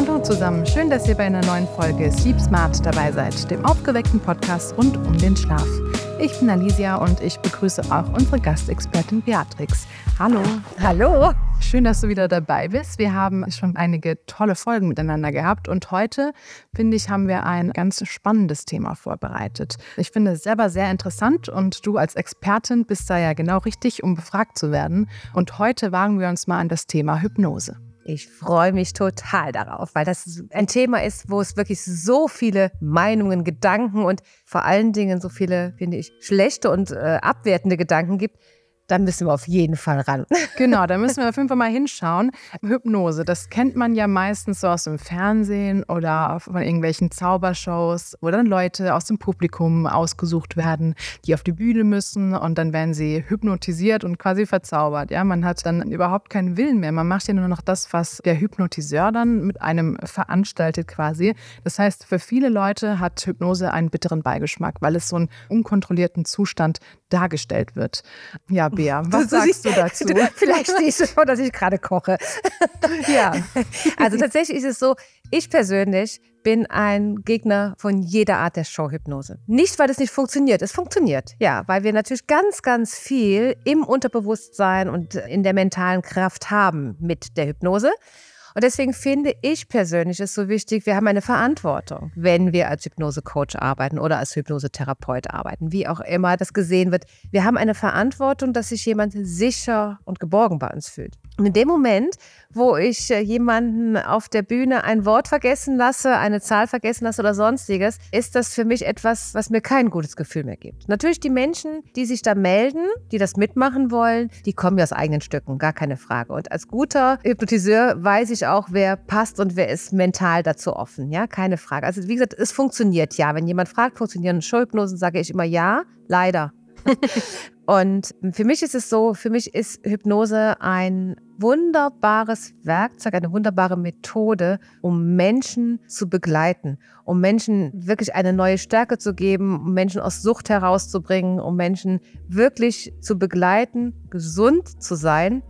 Hallo zusammen, schön, dass ihr bei einer neuen Folge Sleep Smart dabei seid, dem aufgeweckten Podcast rund um den Schlaf. Ich bin Alicia und ich begrüße auch unsere Gastexpertin Beatrix. Hallo. Hallo. Schön, dass du wieder dabei bist. Wir haben schon einige tolle Folgen miteinander gehabt und heute, finde ich, haben wir ein ganz spannendes Thema vorbereitet. Ich finde es selber sehr interessant und du als Expertin bist da ja genau richtig, um befragt zu werden. Und heute wagen wir uns mal an das Thema Hypnose. Ich freue mich total darauf, weil das ein Thema ist, wo es wirklich so viele Meinungen, Gedanken und vor allen Dingen so viele, finde ich, schlechte und äh, abwertende Gedanken gibt da müssen wir auf jeden Fall ran. Genau, da müssen wir auf jeden Fall mal hinschauen. Hypnose, das kennt man ja meistens so aus dem Fernsehen oder von irgendwelchen Zaubershows, wo dann Leute aus dem Publikum ausgesucht werden, die auf die Bühne müssen und dann werden sie hypnotisiert und quasi verzaubert. Ja, man hat dann überhaupt keinen Willen mehr. Man macht ja nur noch das, was der Hypnotiseur dann mit einem veranstaltet quasi. Das heißt, für viele Leute hat Hypnose einen bitteren Beigeschmack, weil es so einen unkontrollierten Zustand dargestellt wird. Ja, Bea, was sagst du dazu? Vielleicht stehst du schon, dass ich gerade koche. ja. Also tatsächlich ist es so, ich persönlich bin ein Gegner von jeder Art der Showhypnose. Nicht, weil es nicht funktioniert. Es funktioniert, ja, weil wir natürlich ganz, ganz viel im Unterbewusstsein und in der mentalen Kraft haben mit der Hypnose. Und deswegen finde ich persönlich es so wichtig, wir haben eine Verantwortung, wenn wir als Hypnosecoach arbeiten oder als Hypnosetherapeut arbeiten, wie auch immer das gesehen wird. Wir haben eine Verantwortung, dass sich jemand sicher und geborgen bei uns fühlt. In dem Moment, wo ich äh, jemanden auf der Bühne ein Wort vergessen lasse, eine Zahl vergessen lasse oder sonstiges, ist das für mich etwas, was mir kein gutes Gefühl mehr gibt. Natürlich die Menschen, die sich da melden, die das mitmachen wollen, die kommen ja aus eigenen Stücken, gar keine Frage. Und als guter Hypnotiseur weiß ich auch, wer passt und wer ist mental dazu offen. Ja, keine Frage. Also wie gesagt, es funktioniert ja. Wenn jemand fragt, funktionieren Showhypnosen, sage ich immer ja, leider. Und für mich ist es so, für mich ist Hypnose ein wunderbares Werkzeug, eine wunderbare Methode, um Menschen zu begleiten, um Menschen wirklich eine neue Stärke zu geben, um Menschen aus Sucht herauszubringen, um Menschen wirklich zu begleiten, gesund zu sein.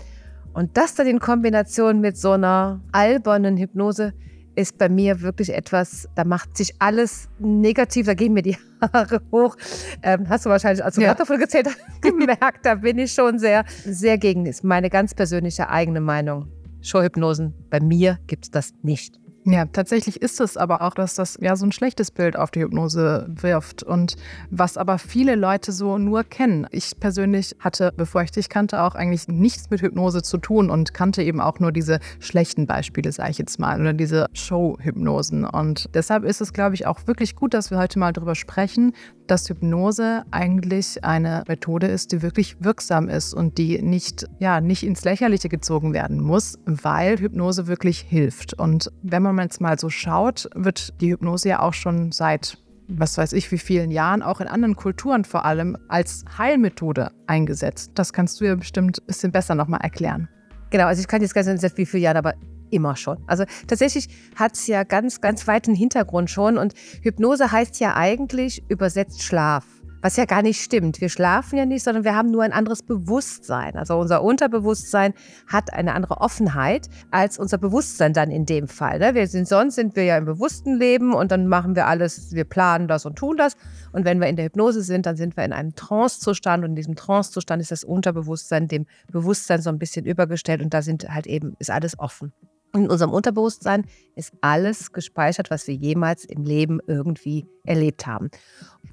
Und das dann in Kombination mit so einer albernen Hypnose ist bei mir wirklich etwas, da macht sich alles negativ, da gehen mir die Haare hoch. Ähm, hast du wahrscheinlich, als du ja. davon gezählt hast, gemerkt, da bin ich schon sehr, sehr gegen. Ist meine ganz persönliche eigene Meinung. Showhypnosen, bei mir gibt es das nicht. Ja, tatsächlich ist es aber auch, dass das ja so ein schlechtes Bild auf die Hypnose wirft und was aber viele Leute so nur kennen. Ich persönlich hatte, bevor ich dich kannte, auch eigentlich nichts mit Hypnose zu tun und kannte eben auch nur diese schlechten Beispiele, sage ich jetzt mal, oder diese Show-Hypnosen. Und deshalb ist es, glaube ich, auch wirklich gut, dass wir heute mal darüber sprechen, dass Hypnose eigentlich eine Methode ist, die wirklich wirksam ist und die nicht, ja, nicht ins Lächerliche gezogen werden muss, weil Hypnose wirklich hilft. Und wenn man jetzt mal so schaut, wird die Hypnose ja auch schon seit was weiß ich, wie vielen Jahren, auch in anderen Kulturen vor allem, als Heilmethode eingesetzt. Das kannst du ja bestimmt ein bisschen besser nochmal erklären. Genau, also ich kann jetzt gar nicht sagen, wie viele Jahre, aber immer schon. Also tatsächlich hat es ja ganz, ganz weiten Hintergrund schon. Und Hypnose heißt ja eigentlich übersetzt Schlaf. Was ja gar nicht stimmt. Wir schlafen ja nicht, sondern wir haben nur ein anderes Bewusstsein. Also unser Unterbewusstsein hat eine andere Offenheit als unser Bewusstsein dann in dem Fall. Ne? Wir sind, sonst sind wir ja im bewussten Leben und dann machen wir alles, wir planen das und tun das. Und wenn wir in der Hypnose sind, dann sind wir in einem Trancezustand und in diesem Trancezustand ist das Unterbewusstsein dem Bewusstsein so ein bisschen übergestellt und da sind halt eben, ist alles offen. In unserem Unterbewusstsein ist alles gespeichert, was wir jemals im Leben irgendwie erlebt haben.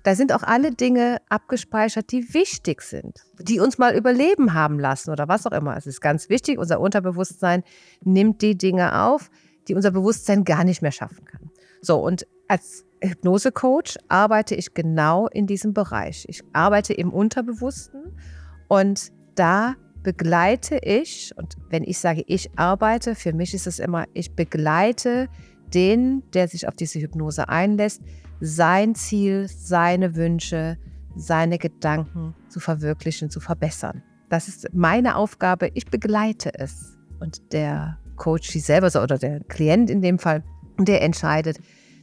Da sind auch alle Dinge abgespeichert, die wichtig sind, die uns mal überleben haben lassen oder was auch immer. Es ist ganz wichtig, unser Unterbewusstsein nimmt die Dinge auf, die unser Bewusstsein gar nicht mehr schaffen kann. So, und als Hypnosecoach arbeite ich genau in diesem Bereich. Ich arbeite im Unterbewussten und da begleite ich, und wenn ich sage, ich arbeite, für mich ist es immer, ich begleite den, der sich auf diese Hypnose einlässt, sein Ziel, seine Wünsche, seine Gedanken zu verwirklichen, zu verbessern. Das ist meine Aufgabe. Ich begleite es. Und der Coach selber oder der Klient in dem Fall, der entscheidet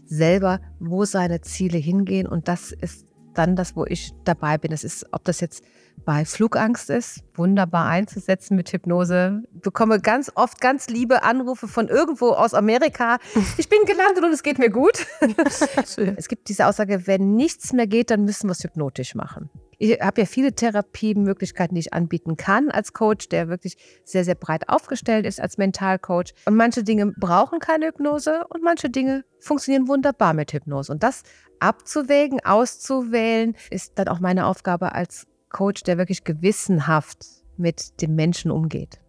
selber, wo seine Ziele hingehen. Und das ist dann das, wo ich dabei bin. Das ist, ob das jetzt bei Flugangst ist, wunderbar einzusetzen mit Hypnose. Ich bekomme ganz oft ganz liebe Anrufe von irgendwo aus Amerika. Ich bin gelandet und es geht mir gut. es gibt diese Aussage, wenn nichts mehr geht, dann müssen wir es hypnotisch machen. Ich habe ja viele Therapiemöglichkeiten, die ich anbieten kann als Coach, der wirklich sehr, sehr breit aufgestellt ist als Mentalcoach. Und manche Dinge brauchen keine Hypnose und manche Dinge funktionieren wunderbar mit Hypnose. Und das abzuwägen, auszuwählen, ist dann auch meine Aufgabe als Coach, der wirklich gewissenhaft mit dem Menschen umgeht.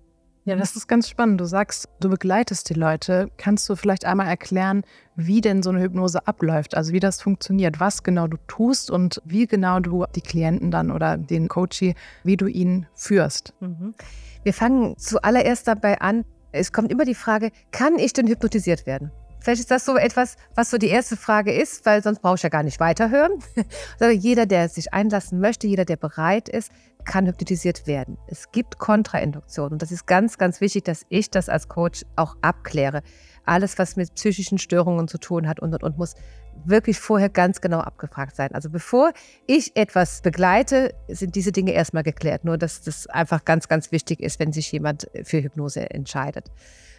Ja, das ist ganz spannend. Du sagst, du begleitest die Leute. Kannst du vielleicht einmal erklären, wie denn so eine Hypnose abläuft? Also wie das funktioniert, was genau du tust und wie genau du die Klienten dann oder den Coachie, wie du ihn führst? Mhm. Wir fangen zuallererst dabei an. Es kommt immer die Frage, kann ich denn hypnotisiert werden? Vielleicht ist das so etwas, was so die erste Frage ist, weil sonst brauche ich ja gar nicht weiterhören. Also jeder, der sich einlassen möchte, jeder, der bereit ist, kann hypnotisiert werden. Es gibt Kontrainduktionen und das ist ganz, ganz wichtig, dass ich das als Coach auch abkläre. Alles, was mit psychischen Störungen zu tun hat und und und muss wirklich vorher ganz genau abgefragt sein. Also bevor ich etwas begleite, sind diese Dinge erstmal geklärt. Nur, dass das einfach ganz, ganz wichtig ist, wenn sich jemand für Hypnose entscheidet.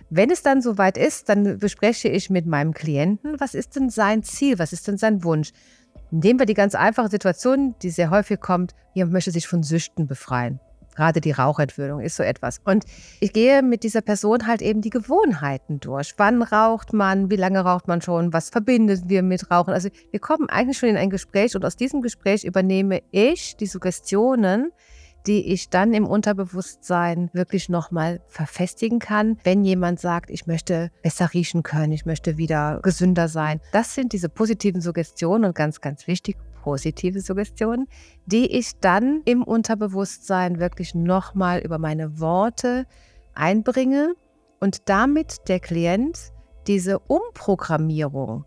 Wenn es dann soweit ist, dann bespreche ich mit meinem Klienten, was ist denn sein Ziel, was ist denn sein Wunsch. Nehmen wir die ganz einfache Situation, die sehr häufig kommt, jemand möchte sich von Süchten befreien. Gerade die Rauchentwöhnung ist so etwas. Und ich gehe mit dieser Person halt eben die Gewohnheiten durch. Wann raucht man? Wie lange raucht man schon? Was verbindet wir mit Rauchen? Also wir kommen eigentlich schon in ein Gespräch und aus diesem Gespräch übernehme ich die Suggestionen, die ich dann im Unterbewusstsein wirklich nochmal verfestigen kann, wenn jemand sagt, ich möchte besser riechen können, ich möchte wieder gesünder sein. Das sind diese positiven Suggestionen und ganz, ganz wichtig, positive Suggestionen, die ich dann im Unterbewusstsein wirklich nochmal über meine Worte einbringe und damit der Klient diese Umprogrammierung,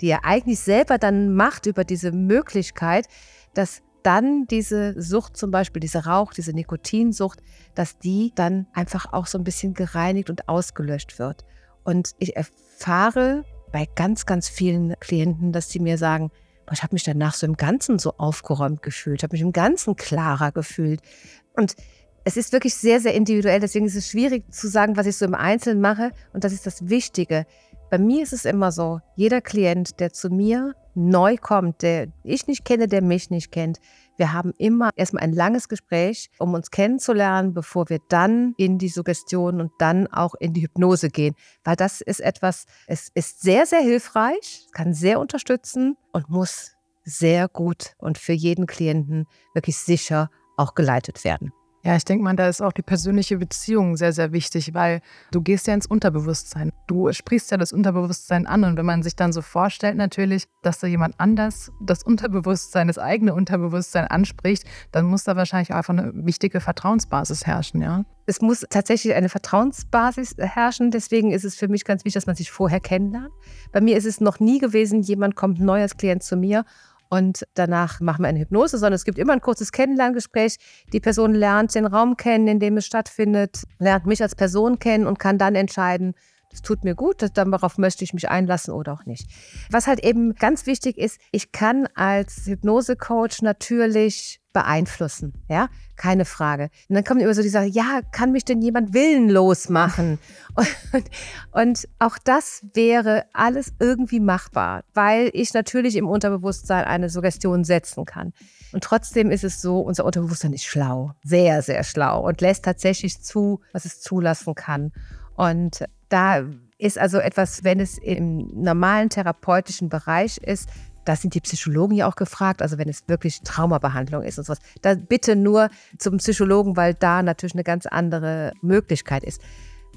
die er eigentlich selber dann macht über diese Möglichkeit, dass dann diese Sucht zum Beispiel, diese Rauch, diese Nikotinsucht, dass die dann einfach auch so ein bisschen gereinigt und ausgelöscht wird. Und ich erfahre bei ganz, ganz vielen Klienten, dass sie mir sagen, ich habe mich danach so im Ganzen so aufgeräumt gefühlt, habe mich im Ganzen klarer gefühlt. Und es ist wirklich sehr, sehr individuell. Deswegen ist es schwierig zu sagen, was ich so im Einzelnen mache. Und das ist das Wichtige. Bei mir ist es immer so, jeder Klient, der zu mir neu kommt, der ich nicht kenne, der mich nicht kennt, wir haben immer erstmal ein langes Gespräch, um uns kennenzulernen, bevor wir dann in die Suggestion und dann auch in die Hypnose gehen. Weil das ist etwas, es ist sehr, sehr hilfreich, kann sehr unterstützen und muss sehr gut und für jeden Klienten wirklich sicher auch geleitet werden. Ja, ich denke mal, da ist auch die persönliche Beziehung sehr, sehr wichtig, weil du gehst ja ins Unterbewusstsein. Du sprichst ja das Unterbewusstsein an und wenn man sich dann so vorstellt natürlich, dass da jemand anders das Unterbewusstsein, das eigene Unterbewusstsein anspricht, dann muss da wahrscheinlich einfach eine wichtige Vertrauensbasis herrschen, ja? Es muss tatsächlich eine Vertrauensbasis herrschen. Deswegen ist es für mich ganz wichtig, dass man sich vorher kennenlernt. Bei mir ist es noch nie gewesen, jemand kommt neu als Klient zu mir und danach machen wir eine Hypnose, sondern es gibt immer ein kurzes Kennenlerngespräch. Die Person lernt den Raum kennen, in dem es stattfindet, lernt mich als Person kennen und kann dann entscheiden, das tut mir gut, darauf möchte ich mich einlassen oder auch nicht. Was halt eben ganz wichtig ist, ich kann als Hypnosecoach natürlich beeinflussen, ja, keine Frage. Und dann kommt immer so die Sache, ja, kann mich denn jemand willenlos machen? Und, und auch das wäre alles irgendwie machbar, weil ich natürlich im Unterbewusstsein eine Suggestion setzen kann. Und trotzdem ist es so, unser Unterbewusstsein ist schlau, sehr, sehr schlau und lässt tatsächlich zu, was es zulassen kann. Und da ist also etwas, wenn es im normalen therapeutischen Bereich ist, da sind die Psychologen ja auch gefragt, also wenn es wirklich Traumabehandlung ist und sowas, da bitte nur zum Psychologen, weil da natürlich eine ganz andere Möglichkeit ist.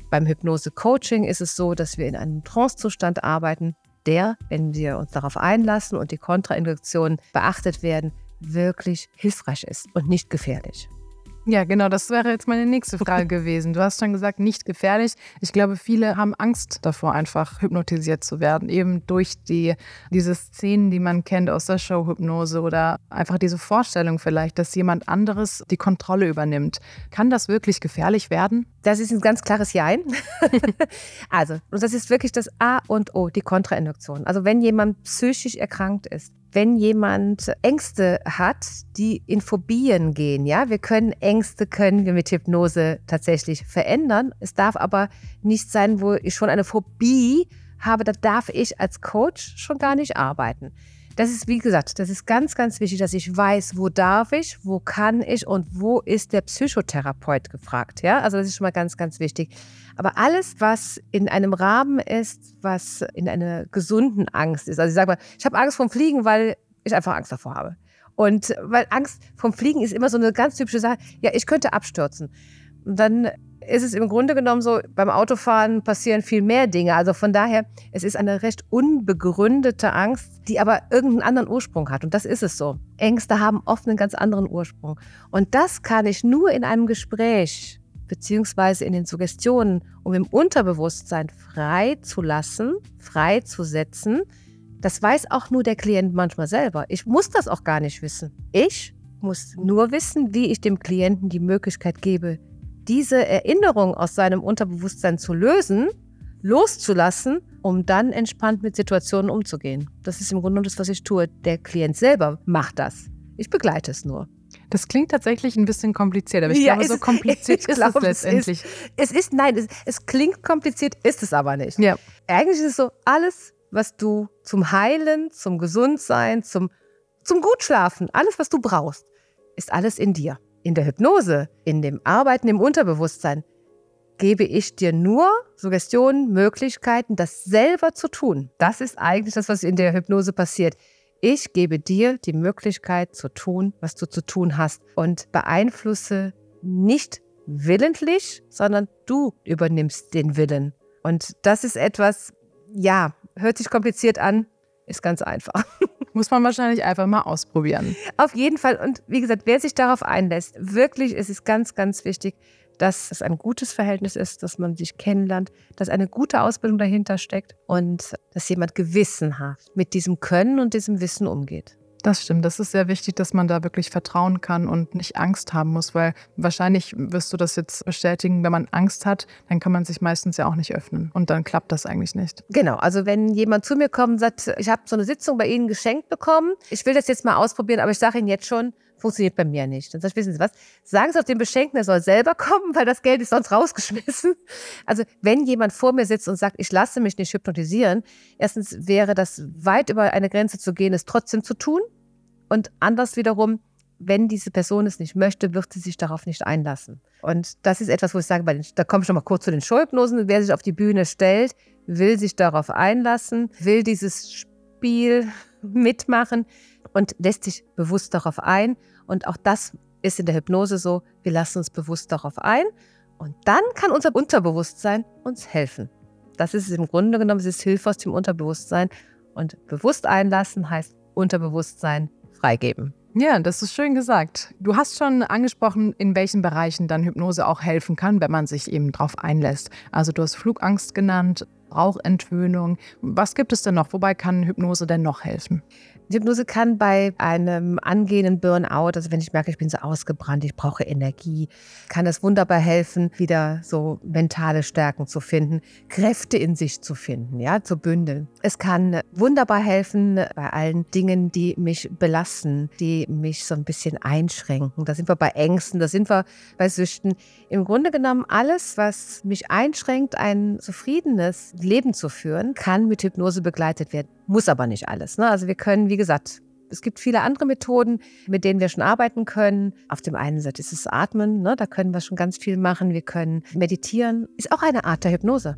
Beim Hypnose-Coaching ist es so, dass wir in einem Trancezustand arbeiten, der, wenn wir uns darauf einlassen und die Kontrainduktionen beachtet werden, wirklich hilfreich ist und nicht gefährlich. Ja, genau, das wäre jetzt meine nächste Frage gewesen. Du hast schon gesagt, nicht gefährlich. Ich glaube, viele haben Angst davor, einfach hypnotisiert zu werden, eben durch die, diese Szenen, die man kennt aus der Showhypnose oder einfach diese Vorstellung vielleicht, dass jemand anderes die Kontrolle übernimmt. Kann das wirklich gefährlich werden? Das ist ein ganz klares Jein. also, und das ist wirklich das A und O, die Kontrainduktion. Also, wenn jemand psychisch erkrankt ist, wenn jemand Ängste hat, die in Phobien gehen, ja, wir können Ängste können wir mit Hypnose tatsächlich verändern. Es darf aber nicht sein, wo ich schon eine Phobie habe, da darf ich als Coach schon gar nicht arbeiten. Das ist, wie gesagt, das ist ganz, ganz wichtig, dass ich weiß, wo darf ich, wo kann ich und wo ist der Psychotherapeut gefragt. Ja, also das ist schon mal ganz, ganz wichtig. Aber alles, was in einem Rahmen ist, was in einer gesunden Angst ist. Also ich sage mal, ich habe Angst vom Fliegen, weil ich einfach Angst davor habe. Und weil Angst vom Fliegen ist immer so eine ganz typische Sache. Ja, ich könnte abstürzen. Und dann ist es im Grunde genommen so, beim Autofahren passieren viel mehr Dinge. Also von daher, es ist eine recht unbegründete Angst, die aber irgendeinen anderen Ursprung hat. Und das ist es so. Ängste haben oft einen ganz anderen Ursprung. Und das kann ich nur in einem Gespräch beziehungsweise in den Suggestionen, um im Unterbewusstsein frei zu lassen, frei zu setzen. Das weiß auch nur der Klient manchmal selber. Ich muss das auch gar nicht wissen. Ich muss nur wissen, wie ich dem Klienten die Möglichkeit gebe, diese Erinnerung aus seinem Unterbewusstsein zu lösen, loszulassen, um dann entspannt mit Situationen umzugehen. Das ist im Grunde das, was ich tue. Der Klient selber macht das. Ich begleite es nur. Das klingt tatsächlich ein bisschen kompliziert, aber ich ja, glaube, so kompliziert ist glaube, es letztendlich. Es ist, es ist nein, es, es, klingt kompliziert, ist es aber nicht. Ja. Eigentlich ist es so, alles, was du zum Heilen, zum Gesundsein, zum, zum Gutschlafen, alles, was du brauchst, ist alles in dir in der Hypnose, in dem Arbeiten im Unterbewusstsein, gebe ich dir nur Suggestionen, Möglichkeiten, das selber zu tun. Das ist eigentlich das, was in der Hypnose passiert. Ich gebe dir die Möglichkeit zu tun, was du zu tun hast und beeinflusse nicht willentlich, sondern du übernimmst den Willen. Und das ist etwas, ja, hört sich kompliziert an, ist ganz einfach. Muss man wahrscheinlich einfach mal ausprobieren. Auf jeden Fall. Und wie gesagt, wer sich darauf einlässt, wirklich ist es ganz, ganz wichtig, dass es ein gutes Verhältnis ist, dass man sich kennenlernt, dass eine gute Ausbildung dahinter steckt und dass jemand gewissenhaft mit diesem Können und diesem Wissen umgeht. Das stimmt. Das ist sehr wichtig, dass man da wirklich vertrauen kann und nicht Angst haben muss, weil wahrscheinlich wirst du das jetzt bestätigen, wenn man Angst hat, dann kann man sich meistens ja auch nicht öffnen und dann klappt das eigentlich nicht. Genau. Also wenn jemand zu mir kommt und sagt, ich habe so eine Sitzung bei Ihnen geschenkt bekommen, ich will das jetzt mal ausprobieren, aber ich sage Ihnen jetzt schon, funktioniert bei mir nicht. Dann sage ich, wissen Sie was? Sagen Sie auf den Beschenkten, er soll selber kommen, weil das Geld ist sonst rausgeschmissen. Also wenn jemand vor mir sitzt und sagt, ich lasse mich nicht hypnotisieren, erstens wäre das weit über eine Grenze zu gehen, es trotzdem zu tun. Und anders wiederum, wenn diese Person es nicht möchte, wird sie sich darauf nicht einlassen. Und das ist etwas, wo ich sage, da komme ich schon mal kurz zu den Schulhypnosen. Wer sich auf die Bühne stellt, will sich darauf einlassen, will dieses Spiel mitmachen und lässt sich bewusst darauf ein. Und auch das ist in der Hypnose so, wir lassen uns bewusst darauf ein und dann kann unser Unterbewusstsein uns helfen. Das ist im Grunde genommen, es ist Hilfe aus dem Unterbewusstsein. Und bewusst einlassen heißt Unterbewusstsein freigeben. Ja, das ist schön gesagt. Du hast schon angesprochen, in welchen Bereichen dann Hypnose auch helfen kann, wenn man sich eben darauf einlässt. Also du hast Flugangst genannt, Rauchentwöhnung. Was gibt es denn noch? Wobei kann Hypnose denn noch helfen? Hypnose kann bei einem angehenden Burnout, also wenn ich merke, ich bin so ausgebrannt, ich brauche Energie, kann es wunderbar helfen, wieder so mentale Stärken zu finden, Kräfte in sich zu finden, ja, zu bündeln. Es kann wunderbar helfen bei allen Dingen, die mich belasten, die mich so ein bisschen einschränken. Da sind wir bei Ängsten, da sind wir bei Süchten. Im Grunde genommen alles, was mich einschränkt, ein zufriedenes Leben zu führen, kann mit Hypnose begleitet werden. Muss aber nicht alles. Ne? Also wir können, wie gesagt, es gibt viele andere Methoden, mit denen wir schon arbeiten können. Auf dem einen Seite ist es Atmen, ne? da können wir schon ganz viel machen. Wir können meditieren, ist auch eine Art der Hypnose.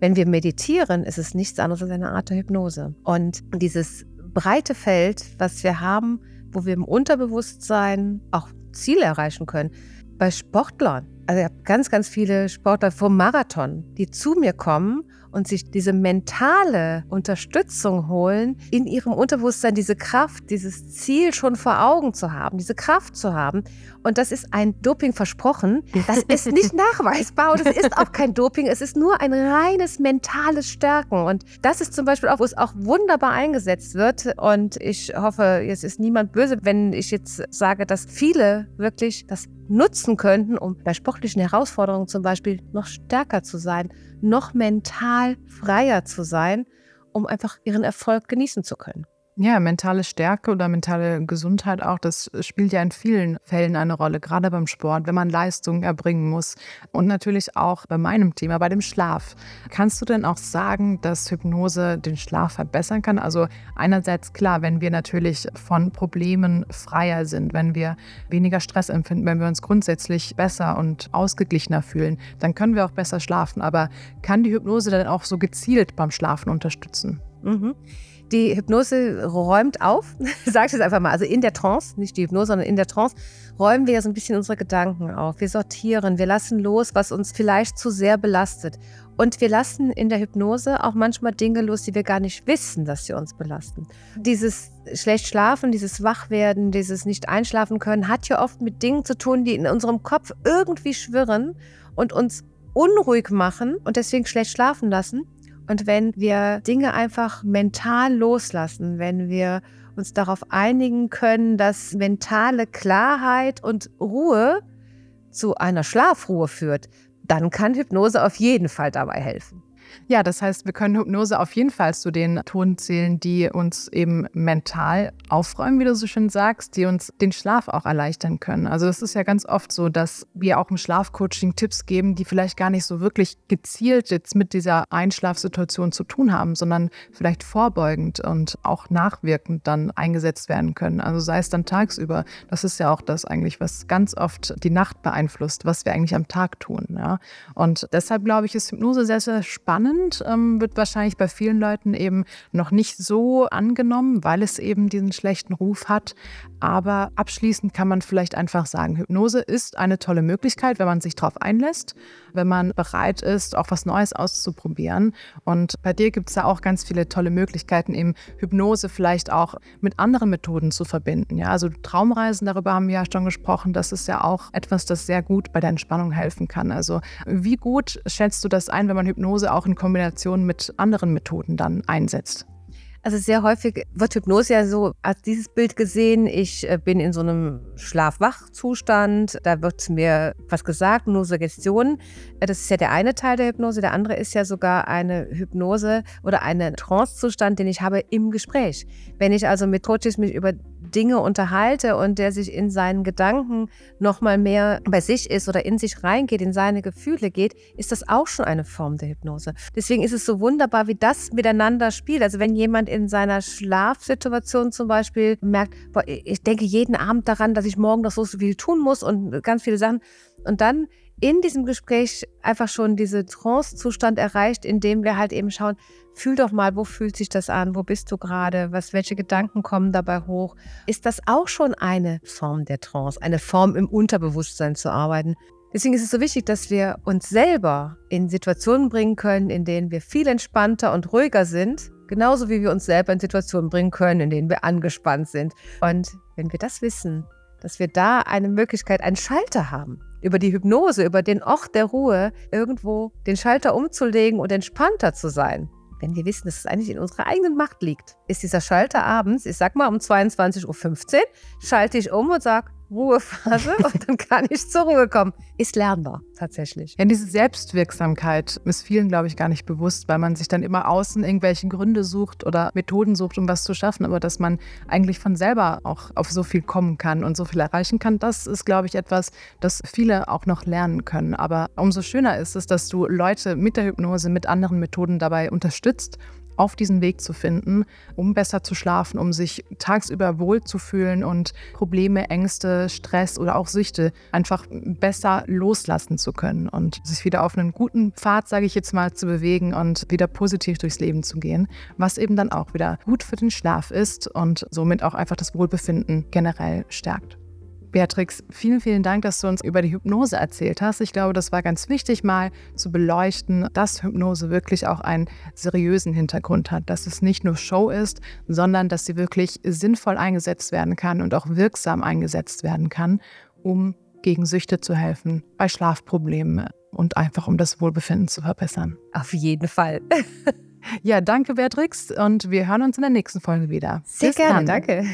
Wenn wir meditieren, ist es nichts anderes als eine Art der Hypnose. Und dieses breite Feld, was wir haben, wo wir im Unterbewusstsein auch Ziele erreichen können, bei Sportlern. Also ich habe ganz, ganz viele Sportler vom Marathon, die zu mir kommen und sich diese mentale Unterstützung holen, in ihrem Unterbewusstsein diese Kraft, dieses Ziel schon vor Augen zu haben, diese Kraft zu haben. Und das ist ein Doping versprochen. Das ist nicht nachweisbar und es ist auch kein Doping. Es ist nur ein reines mentales Stärken. Und das ist zum Beispiel auch, wo es auch wunderbar eingesetzt wird. Und ich hoffe, jetzt ist niemand böse, wenn ich jetzt sage, dass viele wirklich das nutzen könnten, um bei sportlichen Herausforderungen zum Beispiel noch stärker zu sein, noch mental freier zu sein, um einfach ihren Erfolg genießen zu können. Ja, mentale Stärke oder mentale Gesundheit auch, das spielt ja in vielen Fällen eine Rolle, gerade beim Sport, wenn man Leistungen erbringen muss. Und natürlich auch bei meinem Thema, bei dem Schlaf. Kannst du denn auch sagen, dass Hypnose den Schlaf verbessern kann? Also einerseits klar, wenn wir natürlich von Problemen freier sind, wenn wir weniger Stress empfinden, wenn wir uns grundsätzlich besser und ausgeglichener fühlen, dann können wir auch besser schlafen. Aber kann die Hypnose dann auch so gezielt beim Schlafen unterstützen? Mhm. Die Hypnose räumt auf, sage ich es einfach mal. Also in der Trance, nicht die Hypnose, sondern in der Trance räumen wir ja so ein bisschen unsere Gedanken auf. Wir sortieren, wir lassen los, was uns vielleicht zu sehr belastet. Und wir lassen in der Hypnose auch manchmal Dinge los, die wir gar nicht wissen, dass sie uns belasten. Dieses schlecht schlafen, dieses Wachwerden, dieses nicht einschlafen können, hat ja oft mit Dingen zu tun, die in unserem Kopf irgendwie schwirren und uns unruhig machen und deswegen schlecht schlafen lassen. Und wenn wir Dinge einfach mental loslassen, wenn wir uns darauf einigen können, dass mentale Klarheit und Ruhe zu einer Schlafruhe führt, dann kann Hypnose auf jeden Fall dabei helfen. Ja, das heißt, wir können Hypnose auf jeden Fall zu den Tonen zählen, die uns eben mental aufräumen, wie du so schön sagst, die uns den Schlaf auch erleichtern können. Also es ist ja ganz oft so, dass wir auch im Schlafcoaching Tipps geben, die vielleicht gar nicht so wirklich gezielt jetzt mit dieser Einschlafsituation zu tun haben, sondern vielleicht vorbeugend und auch nachwirkend dann eingesetzt werden können. Also sei es dann tagsüber. Das ist ja auch das eigentlich, was ganz oft die Nacht beeinflusst, was wir eigentlich am Tag tun. Ja? Und deshalb glaube ich, ist Hypnose sehr, sehr spannend spannend, ähm, wird wahrscheinlich bei vielen Leuten eben noch nicht so angenommen, weil es eben diesen schlechten Ruf hat. Aber abschließend kann man vielleicht einfach sagen, Hypnose ist eine tolle Möglichkeit, wenn man sich darauf einlässt, wenn man bereit ist, auch was Neues auszuprobieren. Und bei dir gibt es da auch ganz viele tolle Möglichkeiten, eben Hypnose vielleicht auch mit anderen Methoden zu verbinden. Ja, also Traumreisen, darüber haben wir ja schon gesprochen, das ist ja auch etwas, das sehr gut bei der Entspannung helfen kann. Also wie gut schätzt du das ein, wenn man Hypnose auch in Kombination mit anderen Methoden dann einsetzt? Also sehr häufig wird Hypnose ja so als dieses Bild gesehen, ich äh, bin in so einem Schlaf-Wach-Zustand, da wird mir was gesagt, nur Suggestionen. Äh, das ist ja der eine Teil der Hypnose. Der andere ist ja sogar eine Hypnose oder einen Trance-Zustand, den ich habe im Gespräch. Wenn ich also mit Coaches mich über Dinge unterhalte und der sich in seinen Gedanken noch mal mehr bei sich ist oder in sich reingeht, in seine Gefühle geht, ist das auch schon eine Form der Hypnose. Deswegen ist es so wunderbar, wie das miteinander spielt. Also wenn jemand in seiner Schlafsituation zum Beispiel merkt, boah, ich denke jeden Abend daran, dass ich morgen noch so viel tun muss und ganz viele Sachen und dann in diesem Gespräch einfach schon diese Trance-Zustand erreicht, in dem wir halt eben schauen, fühl doch mal, wo fühlt sich das an, wo bist du gerade, was, welche Gedanken kommen dabei hoch. Ist das auch schon eine Form der Trance, eine Form im Unterbewusstsein zu arbeiten? Deswegen ist es so wichtig, dass wir uns selber in Situationen bringen können, in denen wir viel entspannter und ruhiger sind, genauso wie wir uns selber in Situationen bringen können, in denen wir angespannt sind. Und wenn wir das wissen, dass wir da eine Möglichkeit, einen Schalter haben, über die Hypnose, über den Ort der Ruhe, irgendwo den Schalter umzulegen und entspannter zu sein. Wenn wir wissen, dass es eigentlich in unserer eigenen Macht liegt, ist dieser Schalter abends, ich sag mal um 22.15 Uhr, schalte ich um und sage, Ruhephase und dann kann ich zur Ruhe kommen. Ist lernbar, tatsächlich. Ja, diese Selbstwirksamkeit ist vielen, glaube ich, gar nicht bewusst, weil man sich dann immer außen irgendwelche Gründe sucht oder Methoden sucht, um was zu schaffen, aber dass man eigentlich von selber auch auf so viel kommen kann und so viel erreichen kann, das ist, glaube ich, etwas, das viele auch noch lernen können. Aber umso schöner ist es, dass du Leute mit der Hypnose, mit anderen Methoden dabei unterstützt auf diesen Weg zu finden, um besser zu schlafen, um sich tagsüber wohlzufühlen und Probleme, Ängste, Stress oder auch Süchte einfach besser loslassen zu können und sich wieder auf einen guten Pfad, sage ich jetzt mal, zu bewegen und wieder positiv durchs Leben zu gehen, was eben dann auch wieder gut für den Schlaf ist und somit auch einfach das Wohlbefinden generell stärkt. Beatrix, vielen, vielen Dank, dass du uns über die Hypnose erzählt hast. Ich glaube, das war ganz wichtig, mal zu beleuchten, dass Hypnose wirklich auch einen seriösen Hintergrund hat, dass es nicht nur Show ist, sondern dass sie wirklich sinnvoll eingesetzt werden kann und auch wirksam eingesetzt werden kann, um gegen Süchte zu helfen, bei Schlafproblemen und einfach um das Wohlbefinden zu verbessern. Auf jeden Fall. ja, danke Beatrix und wir hören uns in der nächsten Folge wieder. Sehr Bis gerne, dann. danke.